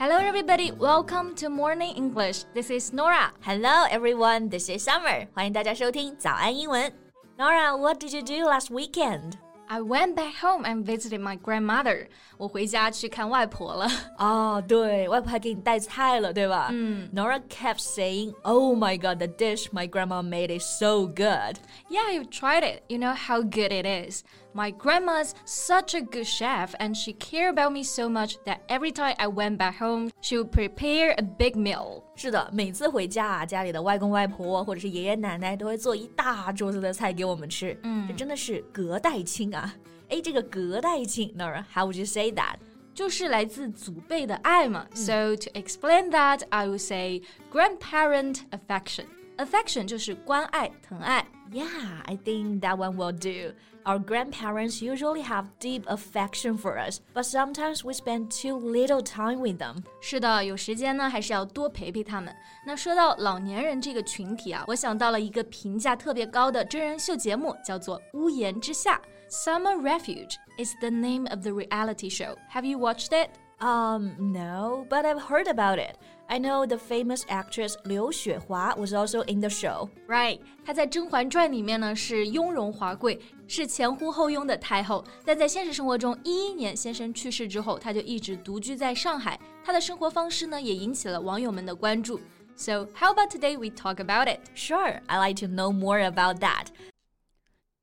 Hello, everybody. Welcome to Morning English. This is Norah. Hello, everyone. This is Summer. 欢迎大家收听早安英文。Norah, what did you do last weekend? I went back home and visited my grandmother. 我回家去看外婆了。哦，对，外婆还给你带菜了，对吧？嗯。Norah ah, kept saying, "Oh my god, the dish my grandma made is so good." Yeah, you tried it. You know how good it is. My grandma's such a good chef, and she cared about me so much that every time I went back home, she would prepare a big meal. 是的，每次回家啊，家里的外公外婆或者是爷爷奶奶都会做一大桌子的菜给我们吃。嗯，这真的是隔代亲啊！哎，这个隔代亲，Nora, how would you say that? 就是来自祖辈的爱嘛。So to explain that, I would say grandparent affection. Affection 就是关爱、疼爱。Yeah, I think that one will do. Our grandparents usually have deep affection for us, but sometimes we spend too little time with them. 是的，有时间呢还是要多陪陪他们。那说到老年人这个群体啊，我想到了一个评价特别高的真人秀节目，叫做《屋檐之夏》。Summer Refuge is the name of the reality show. Have you watched it? Um, no, but I've heard about it. I know the famous actress Liu Xuehua was also in the show. Right，她在《甄嬛传》里面呢是雍容华贵，是前呼后拥的太后。但在现实生活中，一一年先生去世之后，她就一直独居在上海。她的生活方式呢也引起了网友们的关注。So how about today we talk about it? Sure, I like to know more about that.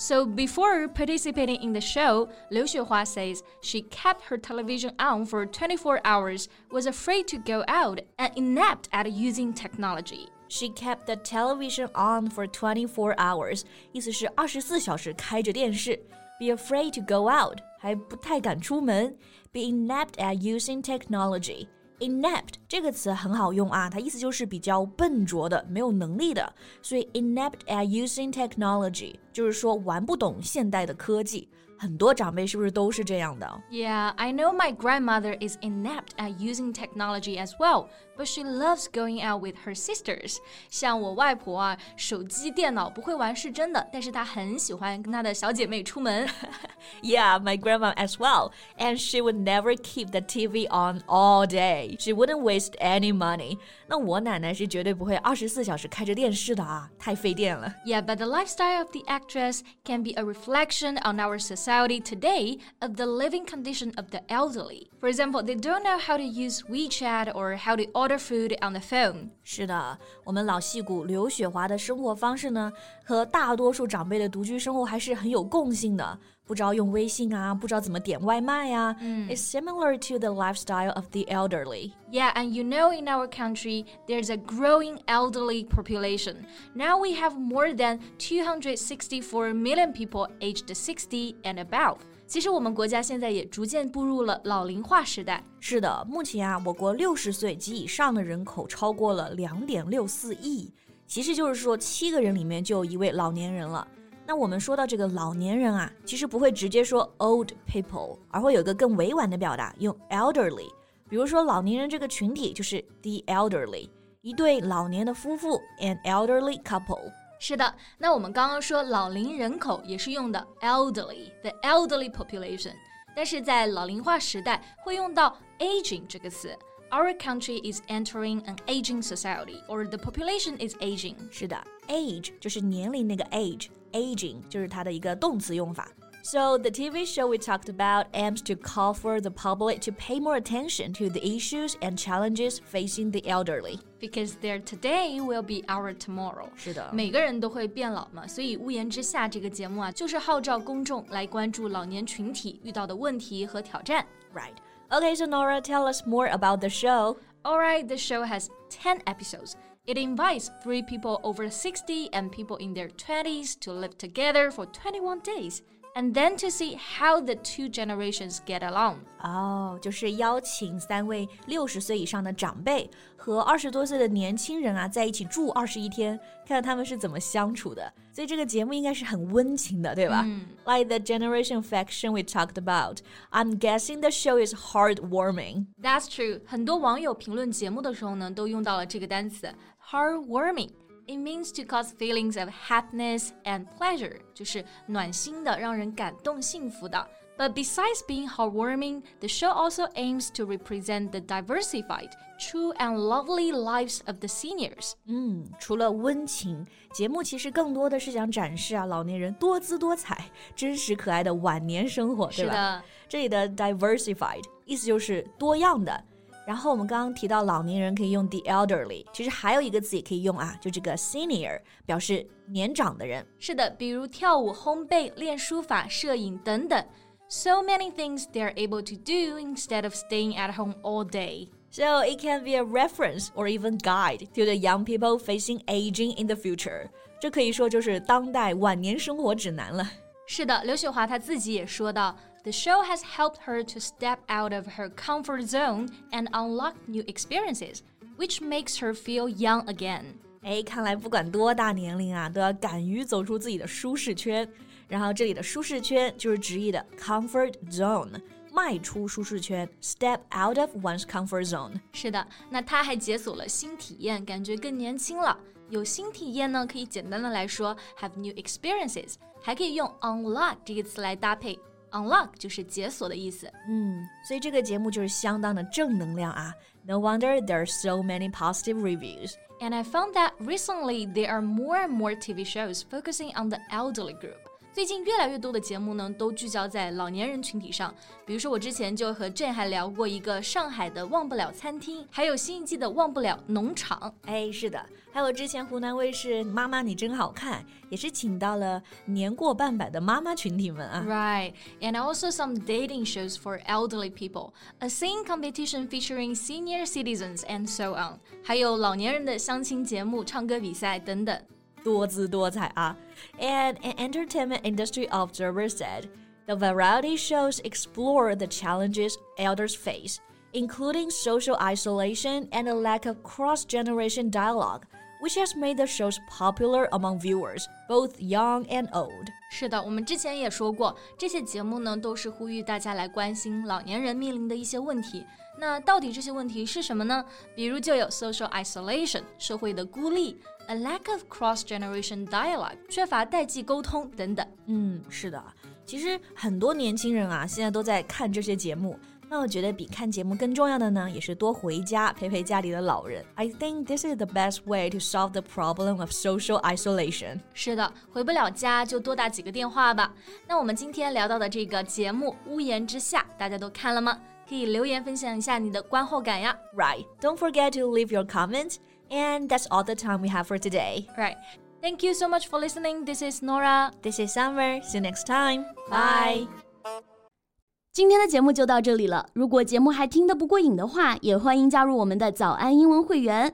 So before participating in the show, Liu Xuehua says she kept her television on for 24 hours, was afraid to go out, and inept at using technology. She kept the television on for 24 hours，意思是二十四小时开着电视。Be afraid to go out，还不太敢出门。Be inept at using technology。inept 这个词很好用啊，它意思就是比较笨拙的、没有能力的。所以 inept at using technology 就是说玩不懂现代的科技。很多长辈是不是都是这样的？Yeah, I know my grandmother is inept at using technology as well, but she loves going out with her sisters. 像我外婆啊，手机、电脑不会玩是真的，但是她很喜欢跟她的小姐妹出门。yeah, my grandma as well, and she would never keep the TV on all day. She wouldn't waste any money. 那我奶奶是绝对不会二十四小时开着电视的啊，太费电了。Yeah, but the lifestyle of the actress can be a reflection on our society society today of the living condition of the elderly. For example, they don't know how to use WeChat or how to order food on the phone. 是的，我们老戏骨刘雪华的生活方式呢，和大多数长辈的独居生活还是很有共性的。 不知道用微信啊，不知道怎么点外卖呀、啊。嗯，It's similar to the lifestyle of the elderly. Yeah, and you know, in our country, there's a growing elderly population. Now we have more than 264 million people aged 60 and above. 其实我们国家现在也逐渐步入了老龄化时代。是的，目前啊，我国六十岁及以上的人口超过了两点六四亿，其实就是说七个人里面就有一位老年人了。 那我们说到这个老年人啊，其实不会直接说 old people，而会有个更委婉的表达，用 elderly。比如说老年人这个群体就是 the elderly，一对老年的夫妇 an elderly couple。是的，那我们刚刚说老龄人口也是用的 elderly，the elderly population，但是在老龄化时代会用到 aging 这个词。Our country is entering an aging society, or the population is aging. 是的，age 就是年龄那个 aging 就是它的一个动词用法。So the TV show we talked about aims to call for the public to pay more attention to the issues and challenges facing the elderly. Because their today will be our tomorrow. 是的，每个人都会变老嘛，所以《屋檐之夏》这个节目啊，就是号召公众来关注老年群体遇到的问题和挑战。Right. Okay, so Norah, tell us more about the show. All right, the show has ten episodes. It invites three people over 60 and people in their 20s to live together for 21 days and then to see how the two generations get along. 哦，就是邀请三位六十岁以上的长辈和二十多岁的年轻人啊在一起住二十一天，看看他们是怎么相处的。所以这个节目应该是很温情的，对吧、嗯 Like the generation affection we talked about, I'm guessing the show is heartwarming. That's true. 很多网友评论节目的时候呢，都用到了这个单词 heartwarming. It means to cause feelings of happiness and pleasure，就是暖心的，让人感动、幸福的。But besides being heartwarming, the show also aims to represent the diversified, true and lovely lives of the seniors. 嗯，除了温情，节目其实更多的是想展示啊老年人多姿多彩、真实可爱的晚年生活，对吧？是的，这里的 diversified 意思就是多样的。 然后我们刚刚提到老年人可以用 the elderly，其实还有一个字也可以用啊，就这个 senior 表示年长的人。是的，比如跳舞、烘焙、练书法、摄影等等。So many things they are able to do instead of staying at home all day. So it can be a reference or even guide to the young people facing aging in the future。这可以说就是当代晚年生活指南了。是的，刘雪华她自己也说到 ，The show has helped her to step out of her comfort zone and unlock new experiences, which makes her feel young again. 哎，看来不管多大年龄啊，都要敢于走出自己的舒适圈。然后这里的舒适圈就是直译的 comfort zone，迈出舒适圈，step out of one's comfort zone。是的，那她还解锁了新体验，感觉更年轻了。有新体验呢，可以简单的来说 have new experiences，还可以用 unlock 这个词来搭配。 unlock 就是解锁的意思。嗯，所以这个节目就是相当的正能量啊。No wonder there are so many positive reviews. And I found that recently there are more and more TV shows focusing on the elderly group. 最近越来越多的节目呢，都聚焦在老年人群体上。比如说，我之前就和郑还聊过一个上海的忘不了餐厅，还有新一季的忘不了农场。哎，是的，还有之前湖南卫视《妈妈你真好看》也是请到了年过半百的妈妈群体们啊。Right, and also some dating shows for elderly people, a singing competition featuring senior citizens, and so on. 还有老年人的相亲节目、唱歌比赛等等。多姿多彩啊。And an entertainment industry observer said, the variety shows explore the challenges elders face, including social isolation and a lack of cross-generation dialogue, which has made the shows popular among viewers, both young and old. 是的，我们之前也说过，这些节目呢都是呼吁大家来关心老年人面临的一些问题。那到底这些问题是什么呢？比如就有 social isolation 社会的孤立 a lack of cross-generation dialogue，缺乏代际沟通等等。嗯，是的，其实很多年轻人啊，现在都在看这些节目。那我觉得比看节目更重要的呢，也是多回家陪陪家里的老人。I think this is the best way to solve the problem of social isolation。是的，回不了家就多打几个电话吧。那我们今天聊到的这个节目《屋檐之夏》，大家都看了吗？可以留言分享一下你的观后感呀。Right, don't forget to leave your comment. And that's all the time we have for today. Right. Thank you so much for listening. This is Norah. This is Summer. See you next time. Bye. 今天的节目就到这里了。如果节目还听得不过瘾的话，也欢迎加入我们的早安英文会员。